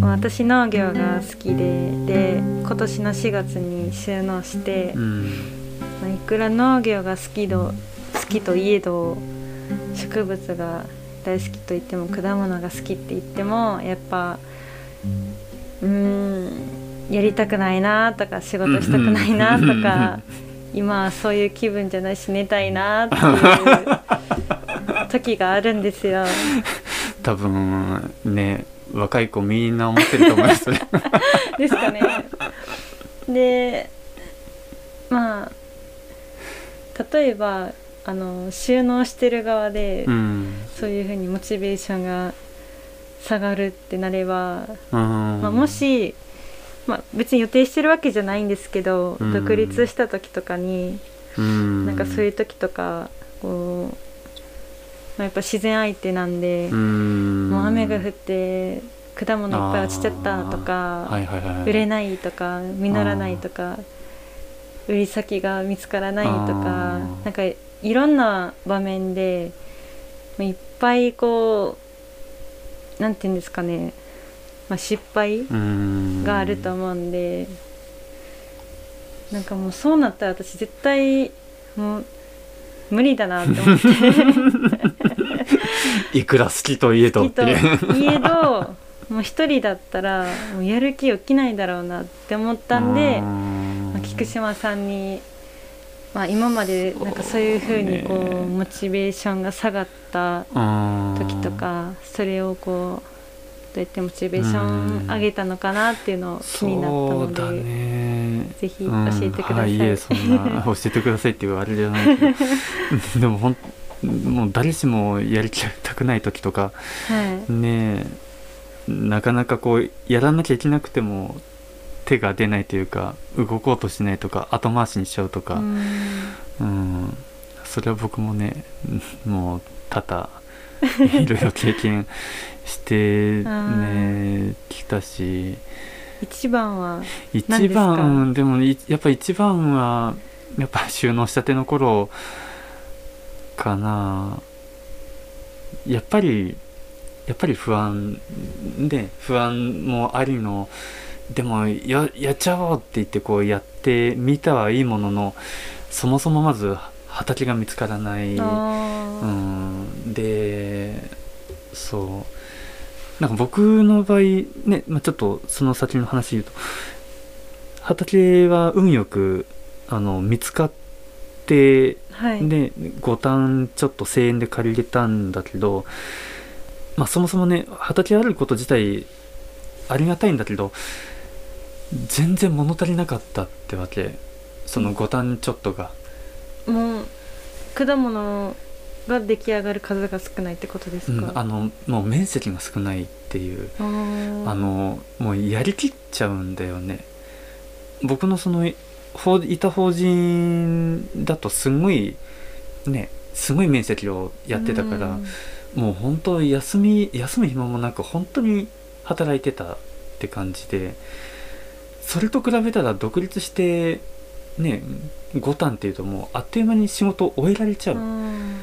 私農業が好きでで今年の4月に収納して、うん。まあ、いくら農業が好きど好きといえど植物が大好きと言っても果物が好きって言ってもやっぱうーんやりたくないなとか仕事したくないなとか今はそういう気分じゃないし寝たいなっていう時があるんですよ。多分ね若い子みんな思ってると思います ですかね。でまあ例えばあの収納してる側で、うん。そういうふうにモチベーションが下がるってなれば、うん。まあ、もし、まあ、別に予定してるわけじゃないんですけど、うん。独立した時とかに、うん。なんかそういう時とかこう、まあ、やっぱ自然相手なんで、うん。もう雨が降って果物いっぱい落ちちゃったとか、はいはいはい売れないとか実らないとか売り先が見つからないとかなんかいろんな場面でまあいっぱいこうなんていうんですかね、まあ、失敗うん。があると思うんで、なんかもうそうなったら私絶対もう無理だなって思って いくら好きといえどっていえど もう一人だったらもうやる気起きないだろうなって思ったんで。うんまあ菊島さんに、まあ、今までなんかそういうふうにこそうねうモチベーションが下がった時とかそれをこうどうやってモチベーション上げたのかなっていうのを気になったので、ねぜひ教えてください。うん、はいいえそんな教えてくださいっていうあれじゃないけど。でもほんもう誰しもやりたくない時とかはい。ねえなかなかこうやらなきゃいけなくても手が出ないというか動こうとしないとか後回しにしちゃうとか、うん。うん、それは僕もねもう多々いろいろ経験してねきたし一番は一番でもいやっぱ一番はやっぱ収納したての頃かな。やっぱりやっぱり不安で不安もありのでもややっちゃおうって言ってこうやってみたはいいもののそもそもまず畑が見つからない、うん、でそう。なんか僕の場合ね、まあ、ちょっとその先の話言うと畑は運よくあの見つかってはい。で5単ちょっと1000円で借りれたんだけどまあそもそもね畑あること自体ありがたいんだけど全然物足りなかったってわけ。その5単ちょっとが。もう果物が出来上がる数が少ないってことですか、うん、あのもう面積が少ないっていう。あのもうやりきっちゃうんだよね。僕のその法いた法人だとすごいねすごい面積をやってたから、うん。もう本当休み休む暇もなく本当に働いてたって感じでそれと比べたら独立してね5単っていうともうあっという間に仕事を終えられちゃう、うん。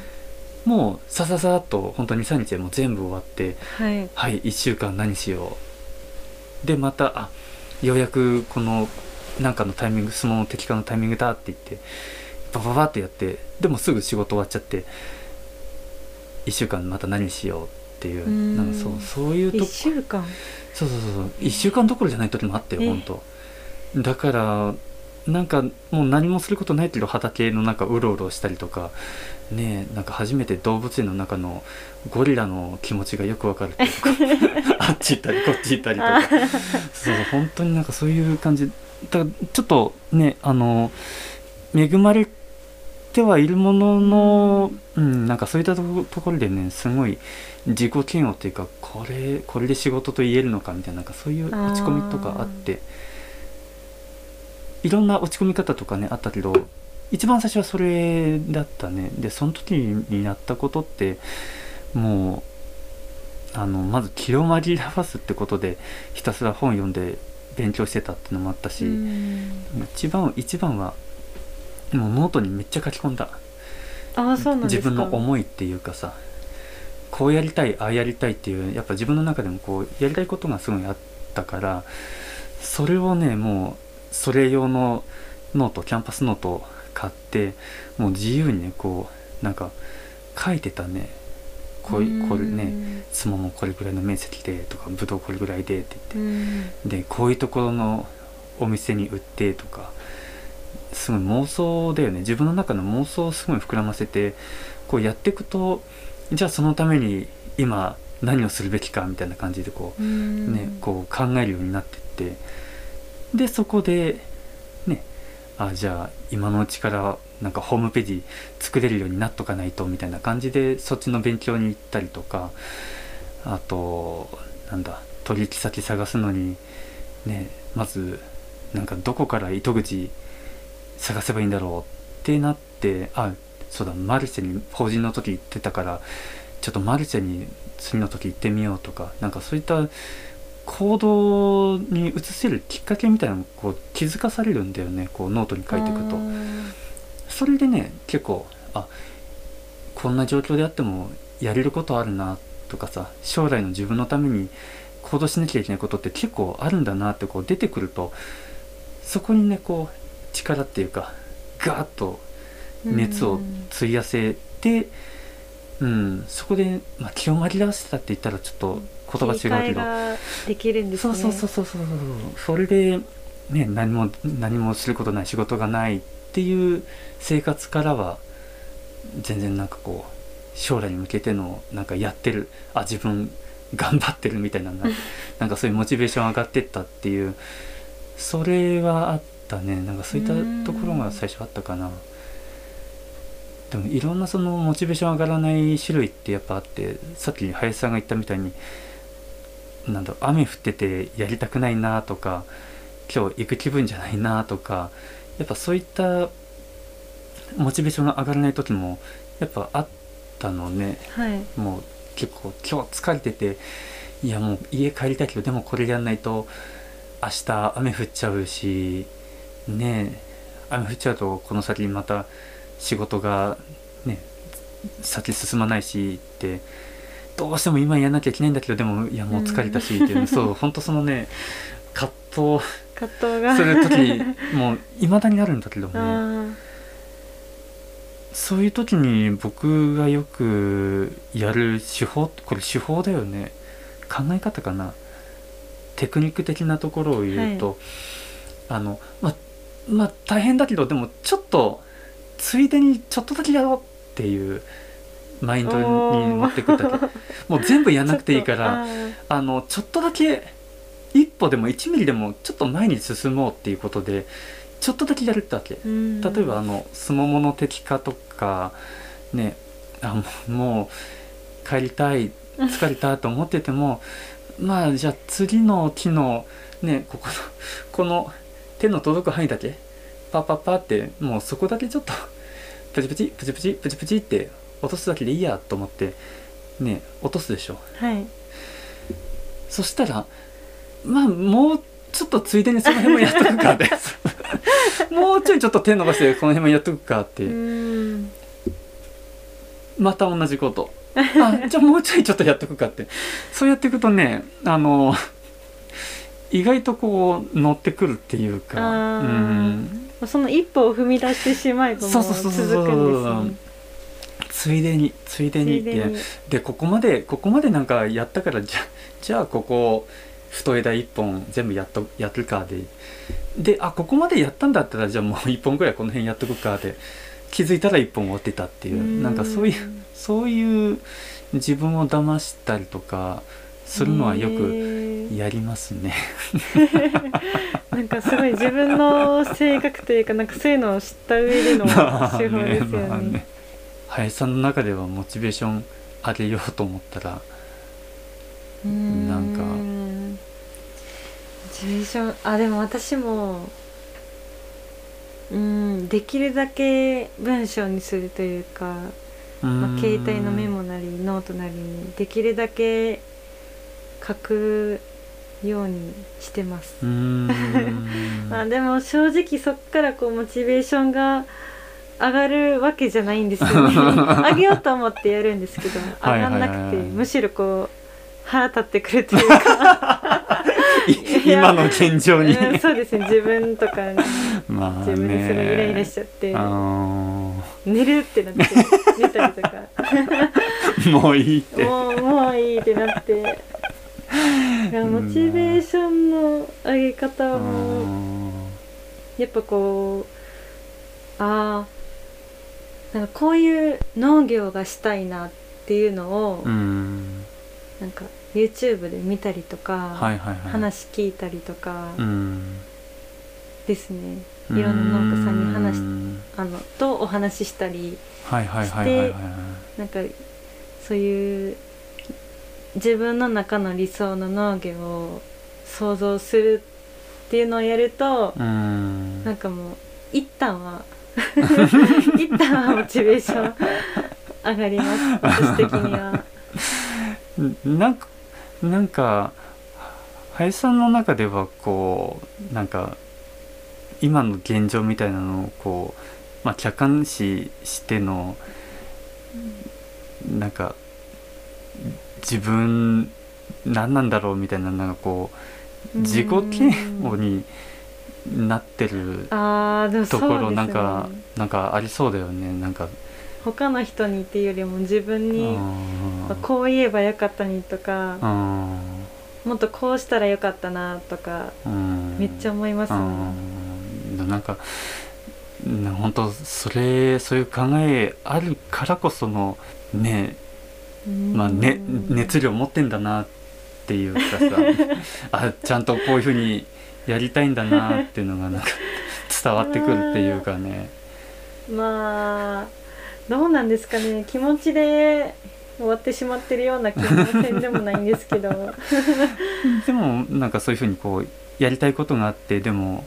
もうさささっと本当に23日でもう全部終わってはい。はい1週間何しよう。でまたあようやくこのなんかのタイミング相撲の敵化のタイミングだって言ってバババってやってでもすぐ仕事終わっちゃって1週間また何しようっていううん。なんかそうそういうと1週間。そうそうそうそう1週間どころじゃない時もあったよえ本当。だからなんかもう何もすることないけど畑の中うろうろしたりとかねえなんか初めて動物園の中のゴリラの気持ちがよくわかるっていうか あっち行ったりこっち行ったりとか。そう本当になんかそういう感じだちょっとねあの恵まれてはいるものの、うん、なんかそういったとこところでねすごい自己嫌悪っていうかこれこれで仕事と言えるのかみたいななんかそういう落ち込みとかあっていろんな落ち込み方とかねあったけど一番最初はそれだったね。でその時にやったことってもうあのまず気を紛らわすってことでひたすら本読んで勉強してたっていうのもあったし、うん。一番一番はもうノートにめっちゃ書き込んだ。ああそうなん自か。分の思いっていうかさこうやりたいああやりたいっていうやっぱ自分の中でもこうやりたいことがすごいあったったからそれをねもうそれ用のノートキャンパスノートを買ってもう自由にねこうなんか書いてたねこういこれねすももこれぐらいの面積でとかぶどうこれぐらいでって言って。でこういうところのお店に売ってとかすごい妄想だよね。自分の中の妄想をすごい膨らませてこうやっていくとじゃあそのために今何をするべきかみたいな感じでこう、ね、こう考えるようになってって。でそこでねあじゃあ今のうちからなんかホームページ作れるようになっとかないとみたいな感じでそっちの勉強に行ったりとかあとなんだ取引先探すのにねまずなんかどこから糸口探せばいいんだろうってなってあそうだマルシェに法人の時行ってたからちょっとマルシェに次の時行ってみようとかなんかそういった行動に移せるきっかけみたいなのをこう気づかされるんだよねこうノートに書いていくと。それでね結構あこんな状況であってもやれることあるなとかさ将来の自分のために行動しなきゃいけないことって結構あるんだなってこう出てくるとそこにねこう力っていうかガーッと熱を費やせて、うん、そこで、まあ、気を紛らわせたって言ったらちょっと言葉違うけど。できるんです、ね、そうそうそうそうそうそれで、ね、何も何もすることない仕事がないっていう生活からは全然なんかこう将来に向けてのなんかやってるあ自分頑張ってるみたいななんかそういうモチベーション上がってったっていうそれはあったねなんかそういったところが最初あったかな。でもいろんなそのモチベーション上がらない種類ってやっぱあってさっき林さんが言ったみたいになんだ雨降っててやりたくないなとか今日行く気分じゃないなとかやっぱそういったモチベーションが上がらない時もやっぱあったのね、はい、もう結構今日疲れてていやもう家帰りたいけどでもこれやんないと明日雨降っちゃうしね雨降っちゃうとこの先また仕事がね先進まないしってどうしても今やんなきゃいけないんだけどでもいやもう疲れたしっていう、うん、そう本当そのね葛藤。葛藤が。する時もういまだにあるんだけどねそういう時に僕がよくやる手法これ手法だよね。考え方かな。テクニック的なところを言うと、はい、あのままあ大変だけどでもちょっとついでにちょっとだけやろうっていうマインドに持ってくだけ。もう全部やんなくていいから あのちょっとだけ一歩でも1ミリでもちょっと前に進もうっていうことでちょっとだけやるってわけ。例えばあのすももの敵化とかね あもう帰りたい疲れたと思ってても まあじゃあ次の木のねここの この手の届く範囲だけパッパッパってもうそこだけちょっとプチプチプチプチプチプチって落とすだけでいいやと思ってね落とすでしょ。はい。そしたらまあもうちょっとついでにその辺もやっとくかって。もうちょいちょっと手伸ばしてこの辺もやっとくかってまた同じこと。あじゃあもうちょいちょっとやっとくかって。そうやっていくとねあの意外とこう乗ってくるっていうか、うん、その一歩を踏み出してしまえばもう続くんですね。ついでについでにって。でここまでここまでなんかやったからじゃじゃあここ太枝1本全部やっとやるかで。であここまでやったんだったらじゃあもう1本ぐらいこの辺やっとくかで。気づいたら1本終わってたっていう。なんかそういうそういう自分を騙したりとかするのはよくやりますね。なんかすごい自分の性格というかなんかそういうのを知った上での 手法ですよね。まあ、ね。林さんの中ではモチベーション上げようと思ったらなんかモチベーション。あでも私もうんできるだけ文章にするというか、まあ、携帯のメモなりノートなりにできるだけ書くようにしてます。まあでも正直そっからこうモチベーションが上がるわけじゃないんですよね。上げようと思ってやるんですけど上がんなくて、むしろこう腹立ってくるというか。い 今の現状に。うんそうですね。自分とかまあね。自分ですごいイライラしちゃって。あー。寝るってなって寝たりとか。もういいって。もうもういいってなって。モチベーションの上げ方はもうやっぱこうああなんかこういう農業がしたいなっていうのを、うん。なんか YouTube で見たりとか、はいはいはい。話聞いたりとかうん。ですね、いろんな農家さんに話あのとお話ししたりはいはいはいはいはい。なんかそういう自分の中の理想の農業を想像するっていうのをやると、うん。なんかもう一旦は 一旦はモチベーション上がります。私的には。なんかなんか林さんの中ではこうなんか今の現状みたいなのをこう、まあ、客観視してのなんか自分何なんだろうみたいななんかこう自己嫌悪になってるところなんかなんかありそうだよね。なんか他の人にっていうよりも自分にうん。こう言えばよかったにとかうん。もっとこうしたらよかったなとかうん。めっちゃ思います。ね。うん。なんかな本当それそういう考えあるからこそのねまあね熱量持ってんだなっていうかさ あちゃんとこういうふうにやりたいんだなっていうのがなんか伝わってくるっていうかね。まあどうなんですかね。気持ちで終わってしまってるような気もせんでもないんですけど。でもなんかそういうふうにこうやりたいことがあってでも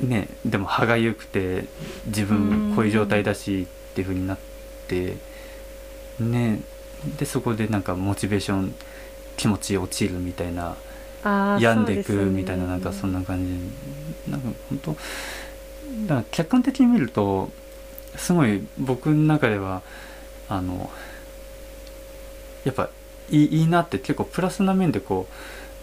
ねでも歯がゆくて自分こういう状態だしっていうふうになってねでそこでなんかモチベーション気持ち落ちるみたいな病んでいくみたいななんかそんな感じ。なんか本当だから客観的に見るとすごい僕の中ではあのやっぱいいいいなって結構プラスな面でこ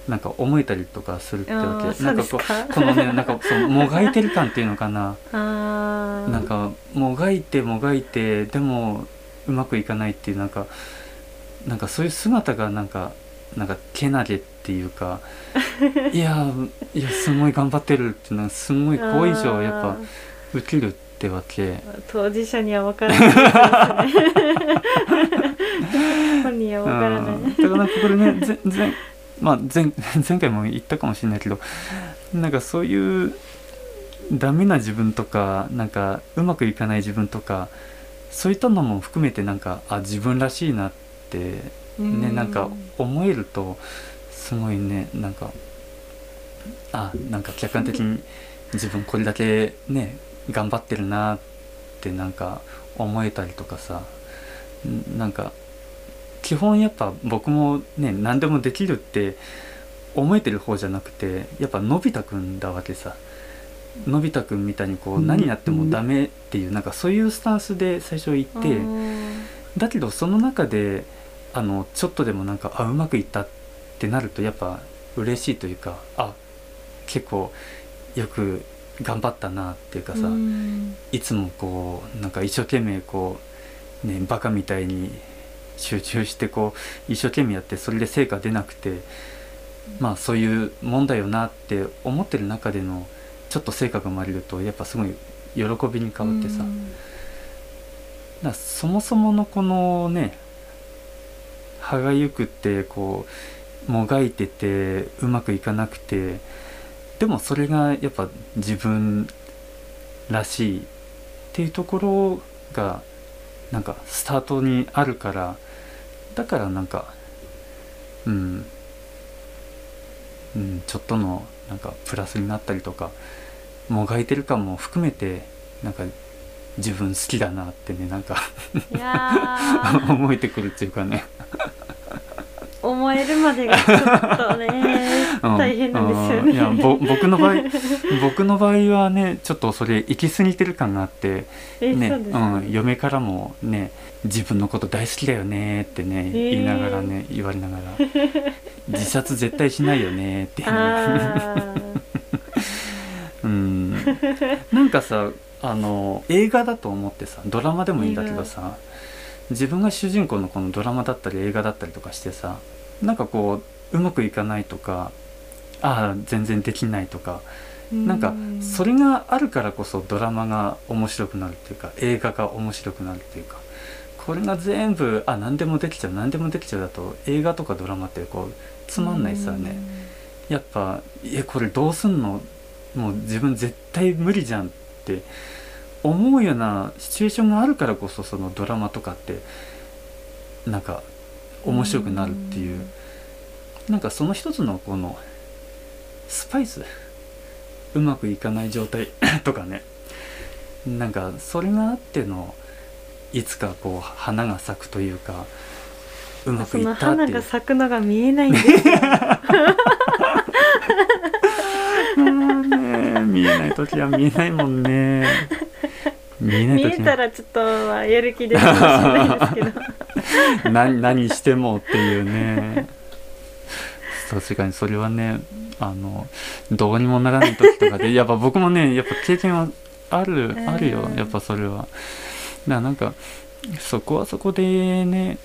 うなんか思えたりとかするってわけ。なんかこそうこのねなんかそのもがいてる感っていうのかな。なんかもがいてもがいてでもうまくいかないっていうなんかなんかそういう姿がなんかなんかけなげっていうか いやいやすごい頑張ってるっていうのはすごい好印象をやっぱ受けるってわけ。当事者には分からないですね。本人は分からない、うん、だからなんかこれねぜ前,、まあ、前前回も言ったかもしれないけどなんかそういうダメな自分とかなんかうまくいかない自分とかそういったのも含めてなんかあ自分らしいなってねうん。なんか思えるとすごいねなんかあなんか客観的に自分これだけね頑張ってるなってなんか思えたりとかさ。んなんか基本やっぱ僕もね何でもできるって思えてる方じゃなくてやっぱのび太くんだわけさ。のび太くんみたいにこう何やってもダメっていうなんかそういうスタンスで最初行って。だけどその中であのちょっとでもなんかあうまくいったってなるとやっぱ嬉しいというかあ結構よく頑張ったなっていうかさ、うん。いつもこうなんか一生懸命こうねバカみたいに集中してこう一生懸命やってそれで成果出なくてまあそういうもんだよなって思ってる中でのちょっと成果が生まれるとやっぱすごい喜びに変わってさ、うん。だそもそものこのね歯がゆくってこうもがいててうまくいかなくてでもそれがやっぱ自分らしいっていうところがなんかスタートにあるからだからなんかうん、うん、ちょっとのなんかプラスになったりとかもがいてる感も含めてなんか自分好きだなってねなんか 思えてくるっていうかね思えるまでがちょっとね うん。大変なんですよね。うん。いやぼ僕の場合 僕の場合はねちょっとそれ行き過ぎてる感があってえねそうん、嫁からもね自分のこと大好きだよねってね、ー。言いながらね言われながら 自殺絶対しないよねって、う。ん。なんかさあの映画だと思ってさドラマでもいいんだけどさ自分が主人公のこのドラマだったり映画だったりとかしてさなんかこううまくいかないとかああ全然できないとかーなんかうそれがあるからこそドラマが面白くなるっていうか映画が面白くなるっていうかこれが全部あ何でもできちゃう何でもできちゃうだと映画とかドラマってこうつまんないさね。やっぱえこれどうすんの？もう自分絶対無理じゃんって思うようなシチュエーションがあるからこそそのドラマとかってなんか面白くなるっていう。なんかその一つのこのスパイスうまくいかない状態 とかね。なんかそれがあってのいつかこう花が咲くというかうまくいったっていう。花が咲くのが見えないんです ね見えない時は見えないもんね見えない見時えたらちょっとまあやる気出るかもしれないですけど。何何してもっていうね。確かにそれはねあのどうにもならない時とかで やっぱ僕もねやっぱ経験はあるうん。あるよやっぱそれは。だからなんかそこはそこでね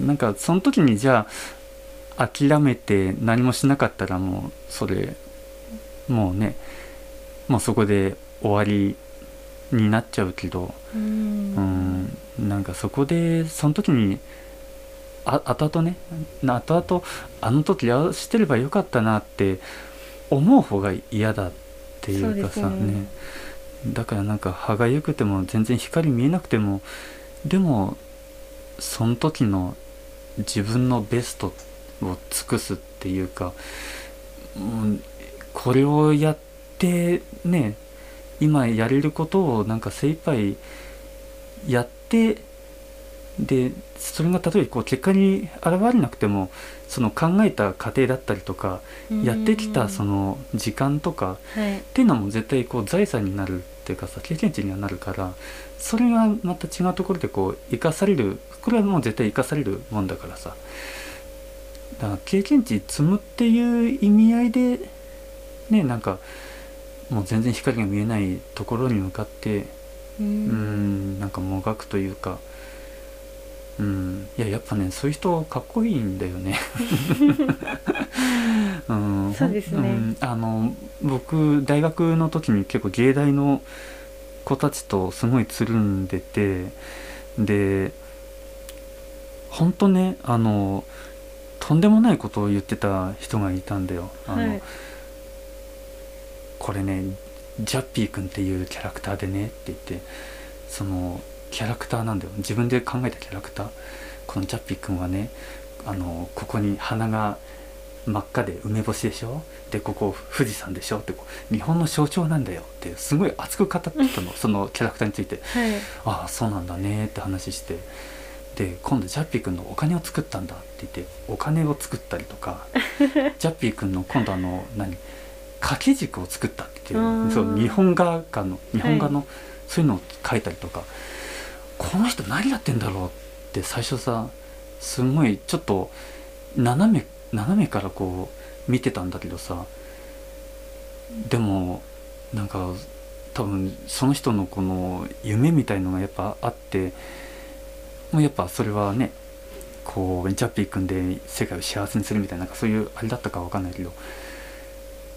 なんかその時にじゃあ諦めて何もしなかったらもうそれもうねもうそこで終わりになっちゃうけどううんんなんかそこでその時にあ後々ねな後々あの時ああしてればよかったなって思う方が嫌だっていうかさね。ね。だからなんか歯がゆくても全然光見えなくてもでもその時の自分のベストを尽くすっていうか、うん、これをやってね今やれることをなんか精一杯やってでそれが例えばこう結果に現れなくてもその考えた過程だったりとかやってきたその時間とかはい。っていうのも絶対こう財産になるっていうかさ経験値にはなるからそれがまた違うところでこう生かされるこれはもう絶対生かされるもんだからさ。だから経験値積むっていう意味合いでねなんかもう全然光が見えないところに向かってううんんなんかもがくというかうんいややっぱねそういう人かっこいいんだよね。うん。そうですね。ん。あの僕大学の時に結構芸大の子たちとすごいつるんでてで本当ねあのとんでもないことを言ってた人がいたんだよ。あの、はいこれねジャッピー君っていうキャラクターでねって言ってそのキャラクターなんだよ。自分で考えたキャラクター。このジャッピー君はねあのここに鼻が真っ赤で梅干しでしょ？でここ富士山でしょ？ってこう日本の象徴なんだよってすごい熱く語ってたの。そのキャラクターについて。はい。ああそうなんだねって話して。で今度ジャッピー君のお金を作ったんだって言ってお金を作ったりとか ジャッピー君の今度あの何？掛け軸を作ったっていあうーそう日本画家の日本画の、そういうのを書いたりとかこの人何やってんだろうって最初さすごいちょっと斜め斜めからこう見てたんだけどさでもなんか多分その人のこの夢みたいのがやっぱあってもうやっぱそれはねこうジャッピー君で世界を幸せにするみたいななんかそういうあれだったかわかんないけど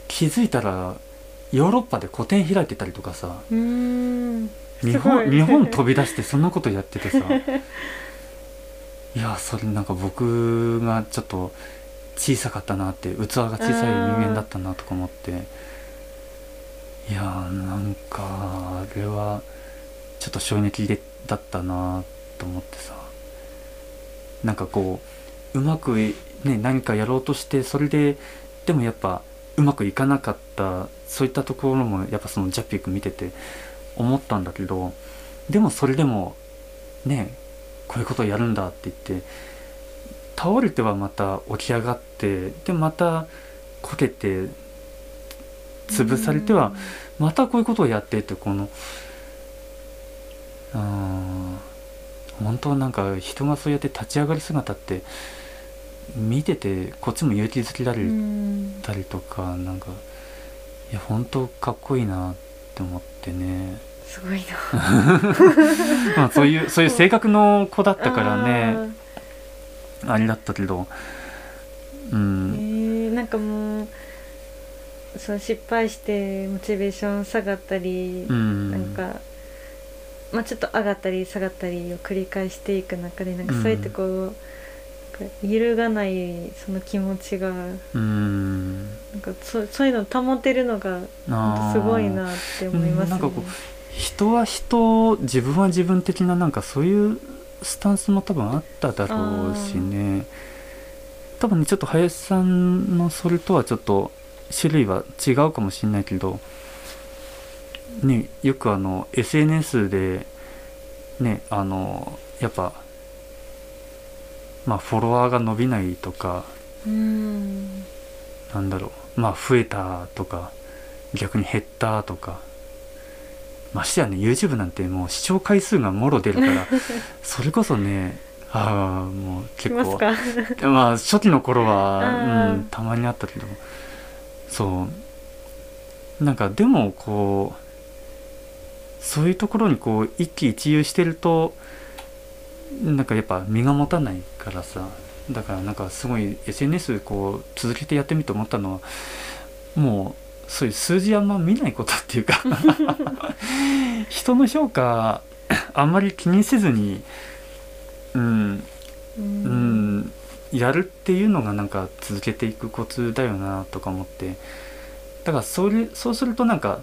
気づいたらヨーロッパで個展開いてたりとかさ日本日本飛び出してそんなことやっててさ。いやそれなんか僕がちょっと小さかったなって器が小さい人間だったなとか思って。いやーなんかあれはちょっと衝撃でだったなと思ってさ。なんかこううまくね何かやろうとしてそれででもやっぱうまくいかなかったそういったところもやっぱそのジャッピー君見てて思ったんだけどでもそれでもねこういうことをやるんだって言って倒れてはまた起き上がってでまたこけて潰されてはまたこういうことをやってってこのうん本当なんか人がそうやって立ち上がる姿って見ててこっちも勇気づけられたりとか、うん、なんかいや本当かっこいいなって思ってね。すごいな。まあそういうそういう性格の子だったからね。あれだったけど。うん。えー、なんかもうその失敗してモチベーション下がったり、うん、なんか、まあ、ちょっと上がったり下がったりを繰り返していく中でなんかそうやってこう、うん揺るがないその気持ちがうん。なんかそそういうのを保てるのがすごいなって思います、ね、なんかこう人は人自分は自分的ななんかそういうスタンスも多分あっただろうしね。多分ねちょっと林さんのそれとはちょっと種類は違うかもしれないけどねよくあの SNS でねあのやっぱまあフォロワーが伸びないとかうん。なんだろう。まあ増えたとか逆に減ったとか。ましてやね YouTube なんてもう視聴回数がもろ出るから それこそねああもう結構。まあ初期の頃は、うん、たまにあったけど。そう。なんかでもこうそういうところにこう一喜一憂してるとなんかやっぱ身が持たないからさだからなんかすごい SNS こう続けてやってみて思ったのはもうそういう数字あんま見ないことっていうか 人の評価あんまり気にせずにうん、うん、やるっていうのがなんか続けていくコツだよなとか思ってだからそれそうするとなんか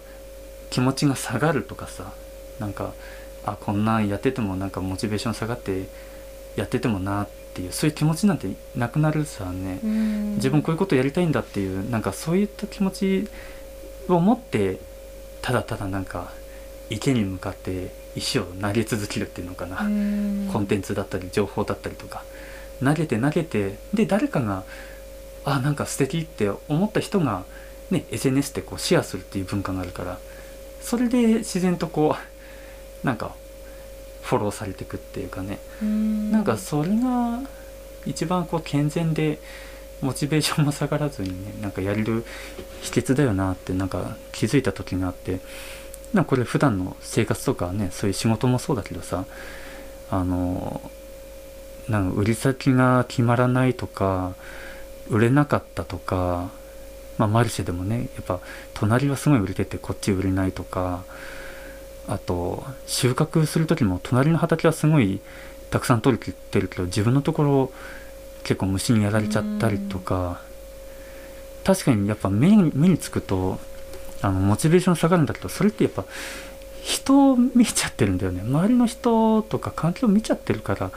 気持ちが下がるとかさなんかあこんなんやっててもなんかモチベーション下がってやっててもなっていうそういう気持ちなんてなくなるさね。自分こういうことやりたいんだっていうなんかそういった気持ちを持ってただただなんか池に向かって石を投げ続けるっていうのかな。コンテンツだったり情報だったりとか。投げて投げてで誰かがあなんか素敵って思った人が、ね、SNS ってこうシェアするっていう文化があるからそれで自然とこうなんかフォローされていくっていうかね。なんかそれが一番こう健全でモチベーションも下がらずにねなんかやれる秘訣だよなってなんか気づいた時があってなんかこれ普段の生活とかねそういう仕事もそうだけどさあのなんか売り先が決まらないとか売れなかったとか、まあ、マルシェでもねやっぱ隣はすごい売れててこっち売れないとかあと収穫する時も隣の畑はすごいたくさん取れてるけど自分のところ結構虫にやられちゃったりとか確かにやっぱ目に目につくとあのモチベーション下がるんだけどそれってやっぱ人を見ちゃってるんだよね。周りの人とか環境を見ちゃってるから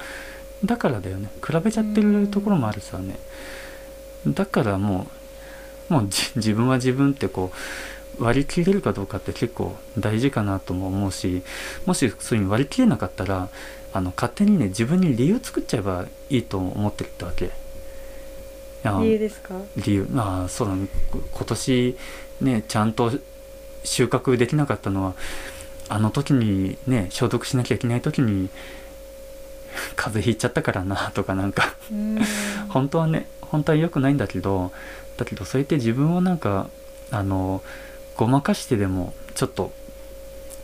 だからだよね。比べちゃってるところもあるさね。だからもうもう 自分は自分ってこう割り切れるかどうかって結構大事かなとも思うしもしそういうに割り切れなかったらあの勝手にね自分に理由作っちゃえばいいと思ってるってわけ。理由ですか？理由。まあそうだね。今年ねちゃんと収穫できなかったのはあの時にね消毒しなきゃいけない時に 風邪ひいちゃったからなとかなんか。本当はね本当は良くないんだけどだけどそうやって自分をなんかあのごまかしてでもちょっと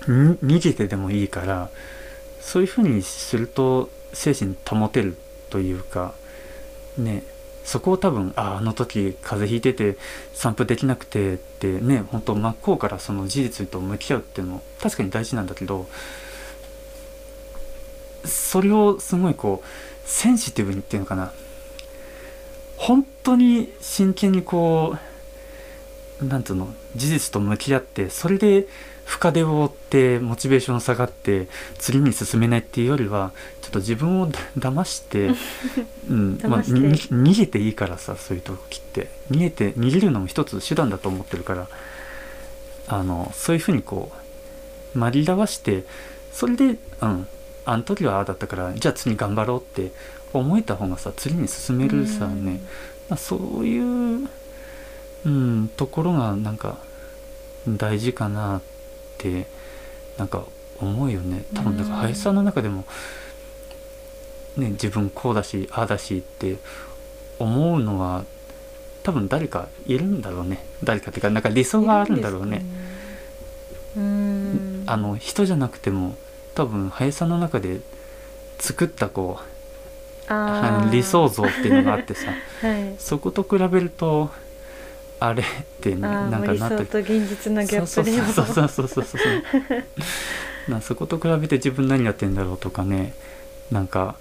逃げてでもいいからそういうふうにすると精神保てるというかねそこを多分ああの時風邪ひいてて散歩できなくてってね本当真っ向からその事実と向き合うっていうのも確かに大事なんだけどそれをすごいこうセンシティブにっていうのかな。本当に真剣にこうなんつうの事実と向き合ってそれで深手を負ってモチベーション下がって次に進めないっていうよりはちょっと自分を騙して、うんまあ、逃げていいからさそういう時って。逃げて逃げるのも一つ手段だと思ってるからあのそういうふうにこう紛らわしてそれで、うん、あの時はああだったからじゃあ次頑張ろうって思えた方がさ次に進めるさね、まあ、そういう、うん、ところがなんか大事かなってなんか思うよね。多分だからうん。林さんの中でも、ね、自分こうだしああだしって思うのは多分誰かいるんだろうね。誰かっていうかなんか理想があるんだろうね。うあの人じゃなくても多分林さんの中で作ったこう理想像っていうのがあってさ。はい。そこと比べるとあれってなんかなったと現実のギャッそうプでも。そうそうそうそうそうそう なそこと比べて自分何やってんだろうとかね。なんか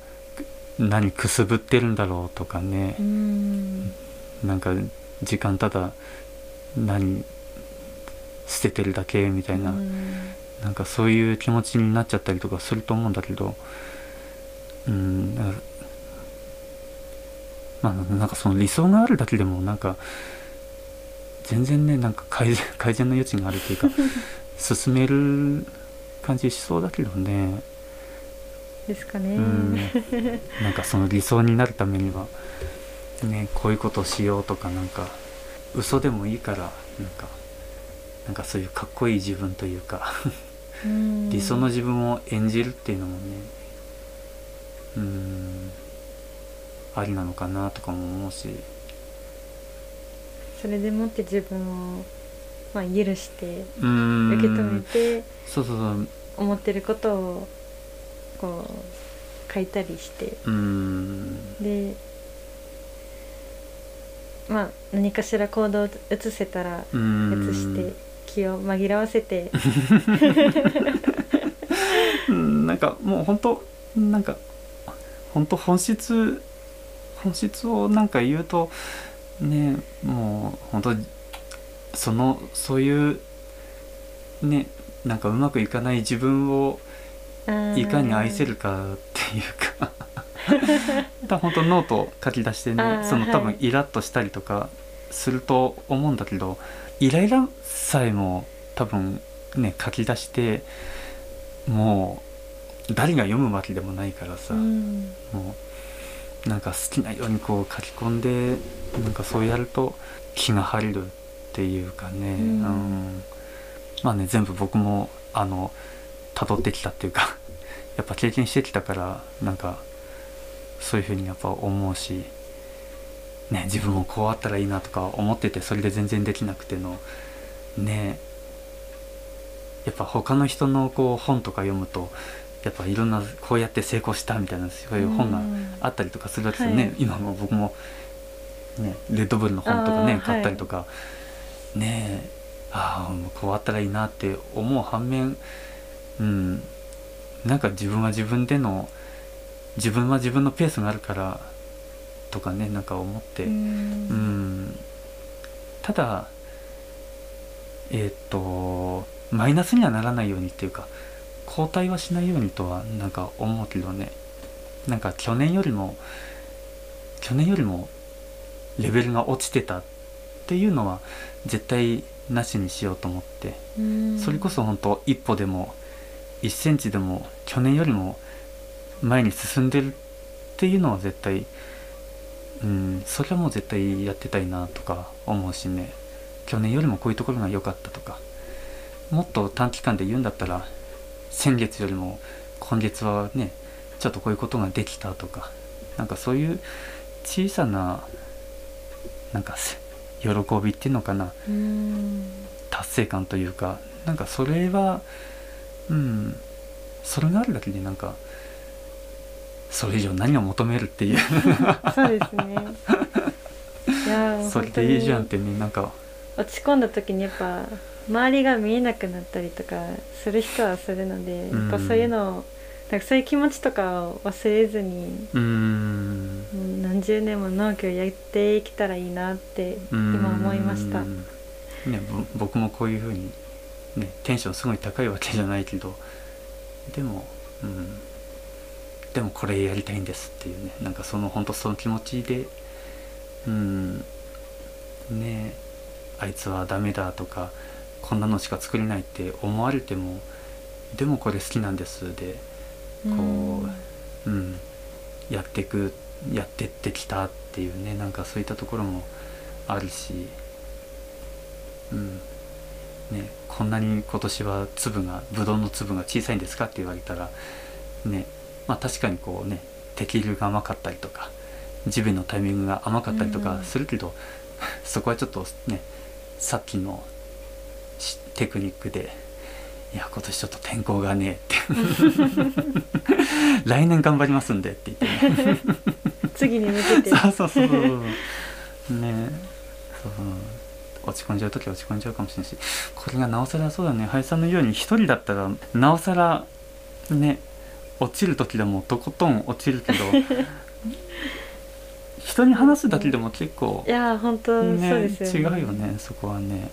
何くすぶってるんだろうとかね。ん。なんか時間ただ何捨ててるだけみたいな、うん。なんかそういう気持ちになっちゃったりとかすると思うんだけど。うん。まあなんかその理想があるだけでもなんか全然ねなんか改善 改善の余地があるというか 進める感じしそうだけどね。ですかね。うん。なんかその理想になるためにはねこういうことをしようとかなんか嘘でもいいからなんかなんかそういうかっこいい自分というかうん。理想の自分を演じるっていうのもねうんありなのかなとかも思うしそれでもって自分を、まあ、許してうん。受け止めてそうそうそう。思ってることをこう書いたりして。うん。でまあ何かしら行動を移せたらうん。移して気を紛らわせて。うん。なんかもう本当なんか本当本質本質をなんか言うとねもう本当そのそういうねなんかうまくいかない自分をいかに愛せるかっていうか。だ本当ノートを書き出してねその多分はいイラッとしたりとかすると思うんだけど、イライラさえも多分ね書き出してもう誰が読むわけでもないからさ、うん。もうなんか好きなようにこう書き込んでなんかそうやると気が晴れるっていうかね、うん。うん。まあね全部僕もあの辿ってきたっていうか やっぱ経験してきたからなんかそういうふうにやっぱ思うし、ね、自分もこうあったらいいなとか思っててそれで全然できなくてのねやっぱ他の人のこう本とか読むとやっぱいろんなこうやって成功したみたいなそういう本があったりとかするわけですよね、はい。今も僕も、ね、レッドブルの本とかね買ったりとか、ね。え。ああもうこうあったらいいなって思う反面うん。なんか自分は自分での自分は自分のペースがあるからとかねなんか思って、ううん。ん。ただえーっとマイナスにはならないようにっていうか後退はしないようにとはなんか思うけどね。なんか去年よりも去年よりもレベルが落ちてたっていうのは絶対なしにしようと思って。うん。それこそ本当一歩でも1センチでも去年よりも前に進んでるっていうのは絶対うんそれはもう絶対やってたいなとか思うしね。去年よりもこういうところが良かったとか。もっと短期間で言うんだったら先月よりも今月はねちょっとこういうことができたとかなんかそういう小さななんかせ喜びっていうのかなうん。達成感というかなんかそれはうんそれがあるだけでなんかそれ以上何を求めるっていう。そうですね。いやーそれでいいじゃんってねなんか。落ち込んだ時にやっぱ周りが見えなくなったりとかする人はするので、うん。やっぱそういうのをなんかそういう気持ちとかを忘れずにうーん。何十年も農業やっていけたらいいなって今思いました。ねぼ僕もこういうふうにねテンションすごい高いわけじゃないけどでもうん。でもこれやりたいんですっていうねなんかその本当その気持ちでうん。ねあいつはダメだとかこんなのしか作れないって思われてもでもこれ好きなんですでこう、うん。やっていくやってってきたっていうねなんかそういったところもあるし、うん。ね、こんなに今年は粒がブドウの粒が小さいんですかって言われたらねまあ確かにこうね適量が甘かったりとか地面のタイミングが甘かったりとかするけど、そこはちょっとねさっきのしテクニックでいや今年ちょっと天候がねえって。来年頑張りますんでって言って。ね次に向けて。そうそうそう。そうね。そう。落ち込んじゃう時は落ち込んじゃうかもしれないし。これがなおさらそうだね。林さんのように一人だったらなおさらね落ちる時でもとことん落ちるけど 人に話すだけでも結構いやー本当、そうねですよね。違うよねそこはね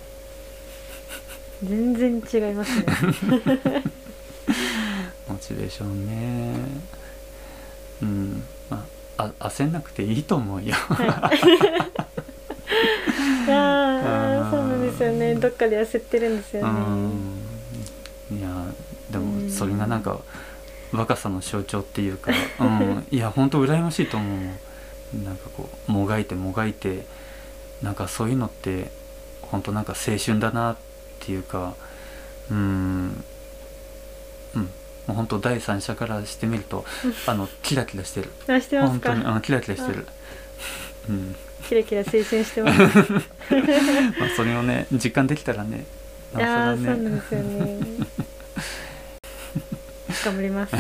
全然違いますね。モチベーションね。うん。まああ焦んなくていいと思うよ。い。やーそうなんですよね。どっかで焦ってるんですよね。うん。いやでうん。もそれがなんか若さの象徴っていうか、うん、いや本当羨ましいと思うなんかこうもがいてもがいてなんかそういうのって本当なんか青春だなっていうかうんうん。もう本当第三者からしてみるとあのキラキラしてる。あしてます本当にかあキラキラしてる。うん。キラキラ青春してます。まあ、それをね実感できたらねいやーそうなんねですよね。頑張ります、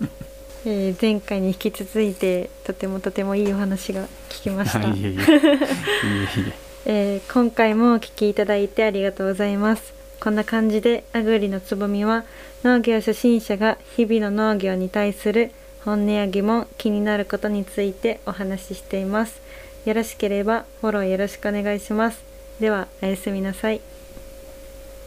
えー前回に引き続いてとてもとてもいいお話が聞きました、はいいえいえ。いえいえー今回もお聴きいただいてありがとうございます。こんな感じでアグリのつぼみは農業初心者が日々の農業に対する本音や疑問気になることについてお話ししています。よろしければフォローよろしくお願いします。ではおやすみなさい。